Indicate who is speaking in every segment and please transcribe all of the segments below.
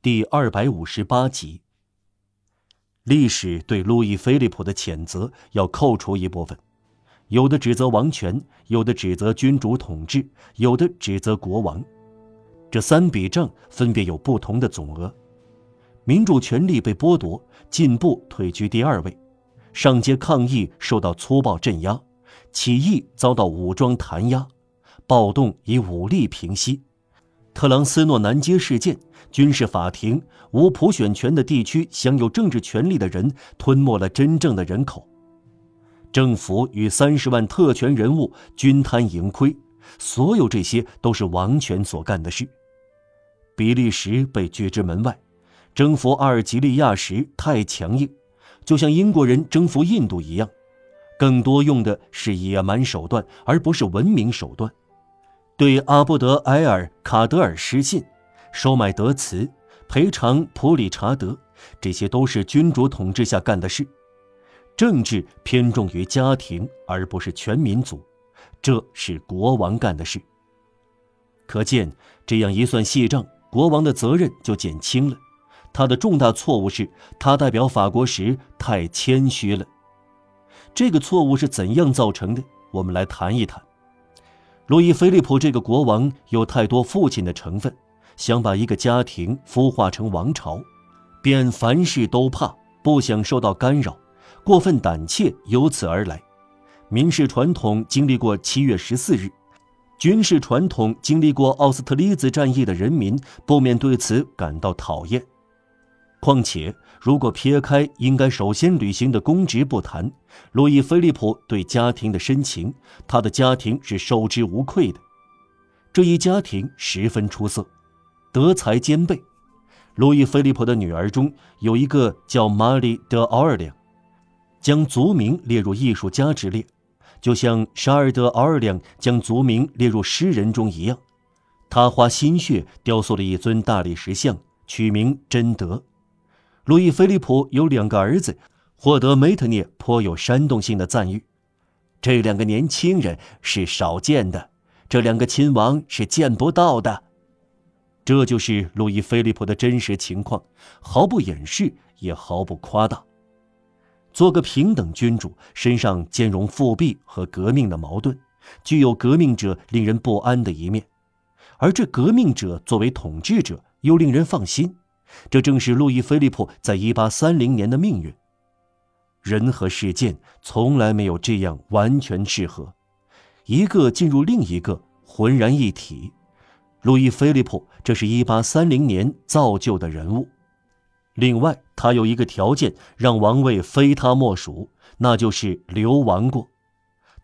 Speaker 1: 第二百五十八集。历史对路易菲利普的谴责要扣除一部分，有的指责王权，有的指责君主统治，有的指责国王。这三笔账分别有不同的总额。民主权利被剥夺，进步退居第二位；上街抗议受到粗暴镇压，起义遭到武装弹压，暴动以武力平息。特朗斯诺南街事件，军事法庭，无普选权的地区享有政治权利的人吞没了真正的人口，政府与三十万特权人物均摊盈亏，所有这些都是王权所干的事。比利时被拒之门外，征服阿尔及利亚时太强硬，就像英国人征服印度一样，更多用的是野蛮手段，而不是文明手段。对阿布德埃尔·卡德尔失信，收买德慈，赔偿普里查德，这些都是君主统治下干的事。政治偏重于家庭，而不是全民族，这是国王干的事。可见，这样一算细账，国王的责任就减轻了。他的重大错误是他代表法国时太谦虚了。这个错误是怎样造成的？我们来谈一谈。路易菲利普这个国王有太多父亲的成分，想把一个家庭孵化成王朝，便凡事都怕，不想受到干扰，过分胆怯由此而来。民事传统经历过七月十四日，军事传统经历过奥斯特利兹战役的人民不免对此感到讨厌。况且，如果撇开应该首先履行的公职不谈，路易菲利普对家庭的深情，他的家庭是受之无愧的。这一家庭十分出色，德才兼备。路易菲利普的女儿中有一个叫玛丽·德奥尔良，将族名列入艺术家之列，就像沙尔·德奥尔良将族名列入诗人中一样。他花心血雕塑了一尊大理石像，取名贞德。路易·菲利普有两个儿子，获得梅特涅颇有煽动性的赞誉。这两个年轻人是少见的，这两个亲王是见不到的。这就是路易·菲利普的真实情况，毫不掩饰，也毫不夸大。做个平等君主，身上兼容复辟和革命的矛盾，具有革命者令人不安的一面，而这革命者作为统治者又令人放心。这正是路易·菲利普在1830年的命运。人和事件从来没有这样完全适合，一个进入另一个，浑然一体。路易·菲利普，这是一八三零年造就的人物。另外，他有一个条件，让王位非他莫属，那就是流亡过。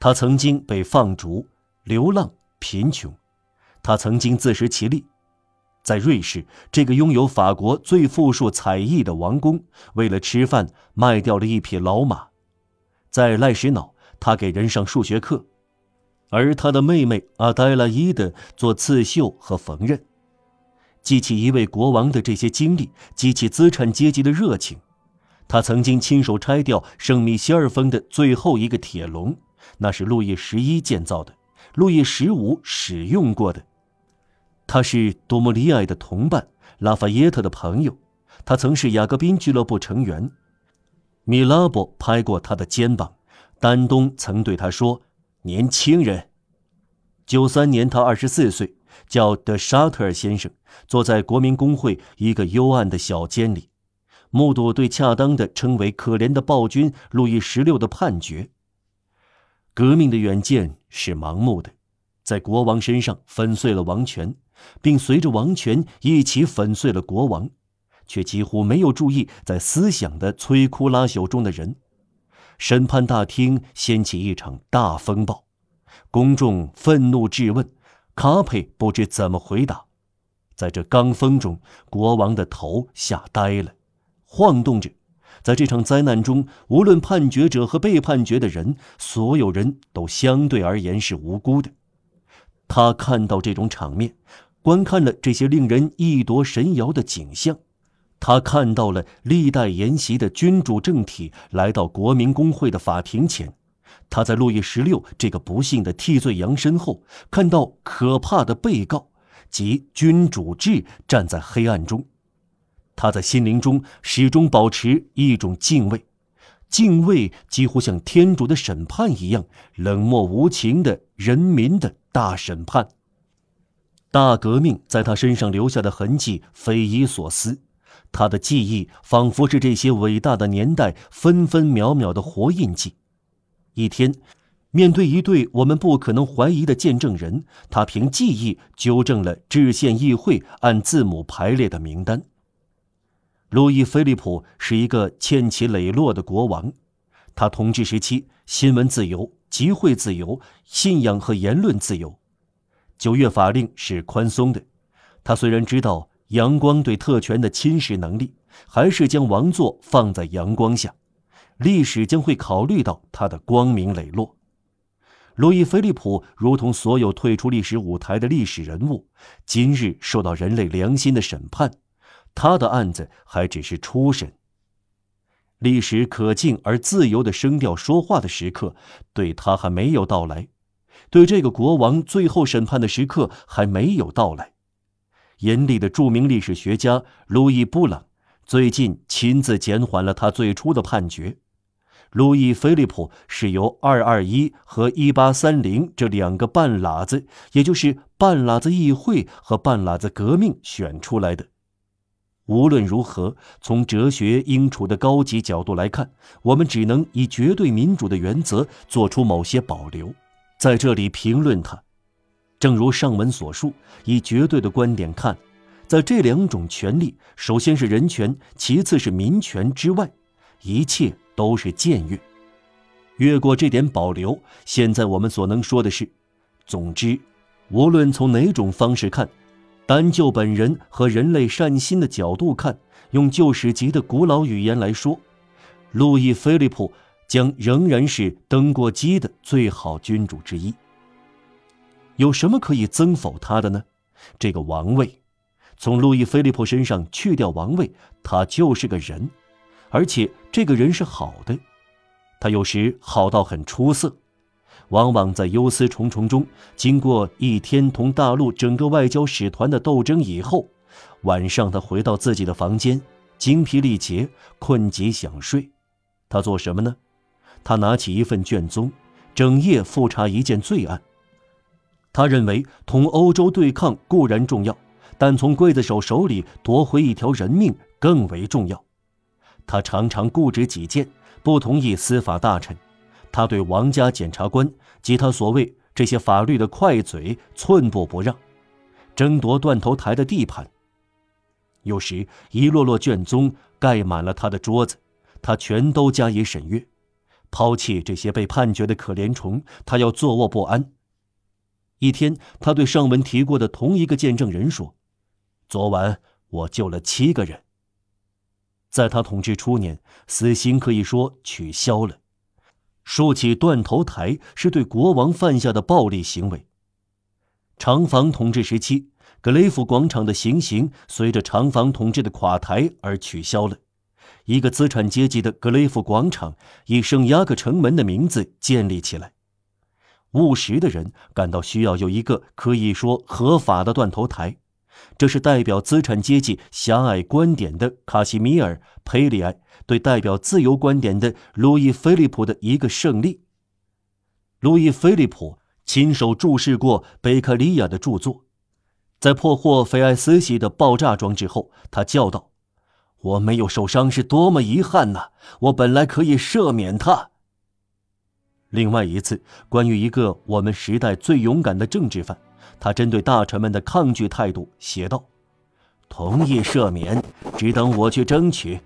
Speaker 1: 他曾经被放逐、流浪、贫穷，他曾经自食其力。在瑞士，这个拥有法国最富庶彩艺的王宫，为了吃饭卖掉了一匹老马；在赖什瑙，他给人上数学课，而他的妹妹阿黛拉伊德做刺绣和缝纫。记起一位国王的这些经历，激起资产阶级的热情。他曾经亲手拆掉圣米歇尔峰的最后一个铁笼，那是路易十一建造的，路易十五使用过的。他是多莫里埃的同伴，拉法耶特的朋友。他曾是雅各宾俱乐部成员。米拉伯拍过他的肩膀，丹东曾对他说：“年轻人。”九三年，他二十四岁，叫德沙特尔先生，坐在国民工会一个幽暗的小间里，目睹对恰当的称为可怜的暴君路易十六的判决。革命的远见是盲目的，在国王身上粉碎了王权。并随着王权一起粉碎了国王，却几乎没有注意在思想的摧枯拉朽中的人。审判大厅掀起一场大风暴，公众愤怒质问，卡佩不知怎么回答。在这罡风中，国王的头吓呆了，晃动着。在这场灾难中，无论判决者和被判决的人，所有人都相对而言是无辜的。他看到这种场面。观看了这些令人一夺神摇的景象，他看到了历代沿袭的君主政体来到国民工会的法庭前，他在路易十六这个不幸的替罪羊身后，看到可怕的被告及君主制站在黑暗中，他在心灵中始终保持一种敬畏，敬畏几乎像天主的审判一样冷漠无情的人民的大审判。大革命在他身上留下的痕迹匪夷所思，他的记忆仿佛是这些伟大的年代分分秒秒的活印记。一天，面对一对我们不可能怀疑的见证人，他凭记忆纠正了制宪议会按字母排列的名单。路易·菲利普是一个欠起磊落的国王，他统治时期新闻自由、集会自由、信仰和言论自由。九月法令是宽松的，他虽然知道阳光对特权的侵蚀能力，还是将王座放在阳光下。历史将会考虑到他的光明磊落。路易·菲利普如同所有退出历史舞台的历史人物，今日受到人类良心的审判，他的案子还只是初审。历史可敬而自由的声调说话的时刻，对他还没有到来。对这个国王最后审判的时刻还没有到来。严厉的著名历史学家路易·布朗最近亲自减缓了他最初的判决。路易·菲利普是由221和1830这两个半拉子，也就是半拉子议会和半拉子革命选出来的。无论如何，从哲学应处的高级角度来看，我们只能以绝对民主的原则做出某些保留。在这里评论他，正如上文所述，以绝对的观点看，在这两种权利，首先是人权，其次是民权之外，一切都是僭越。越过这点保留，现在我们所能说的是：总之，无论从哪种方式看，单就本人和人类善心的角度看，用旧史籍的古老语言来说，路易·菲利普。将仍然是登过基的最好君主之一。有什么可以增否他的呢？这个王位，从路易·菲利普身上去掉王位，他就是个人，而且这个人是好的。他有时好到很出色，往往在忧思重重中，经过一天同大陆整个外交使团的斗争以后，晚上他回到自己的房间，精疲力竭，困极想睡。他做什么呢？他拿起一份卷宗，整夜复查一件罪案。他认为同欧洲对抗固然重要，但从刽子手手里夺回一条人命更为重要。他常常固执己见，不同意司法大臣。他对王家检察官及他所谓这些法律的快嘴寸步不让，争夺断头台的地盘。有时一摞摞卷宗盖满了他的桌子，他全都加以审阅。抛弃这些被判决的可怜虫，他要坐卧不安。一天，他对上文提过的同一个见证人说：“昨晚我救了七个人。”在他统治初年，死刑可以说取消了。竖起断头台是对国王犯下的暴力行为。长房统治时期，格雷夫广场的行刑随着长房统治的垮台而取消了。一个资产阶级的格雷夫广场以圣雅各城门的名字建立起来。务实的人感到需要有一个可以说合法的断头台，这是代表资产阶级狭隘观点的卡西米尔·佩里埃对代表自由观点的路易·菲利普的一个胜利。路易·菲利普亲手注视过贝克利亚的著作，在破获菲埃斯西的爆炸装置后，他叫道。我没有受伤是多么遗憾呐！我本来可以赦免他。另外一次，关于一个我们时代最勇敢的政治犯，他针对大臣们的抗拒态度写道：“同意赦免，只等我去争取。”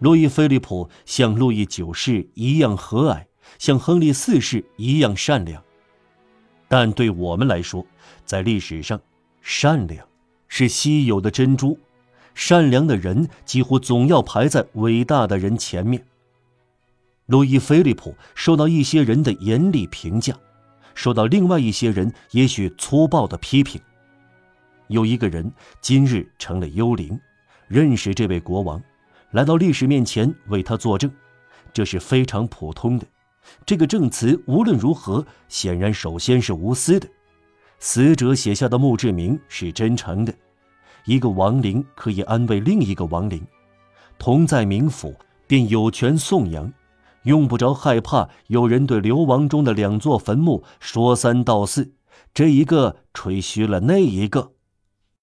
Speaker 1: 路易·菲利普像路易九世一样和蔼，像亨利四世一样善良，但对我们来说，在历史上，善良是稀有的珍珠。善良的人几乎总要排在伟大的人前面。路易·菲利普受到一些人的严厉评价，受到另外一些人也许粗暴的批评。有一个人今日成了幽灵，认识这位国王，来到历史面前为他作证，这是非常普通的。这个证词无论如何，显然首先是无私的。死者写下的墓志铭是真诚的。一个亡灵可以安慰另一个亡灵，同在冥府便有权颂扬，用不着害怕有人对流亡中的两座坟墓说三道四，这一个吹嘘了那一个。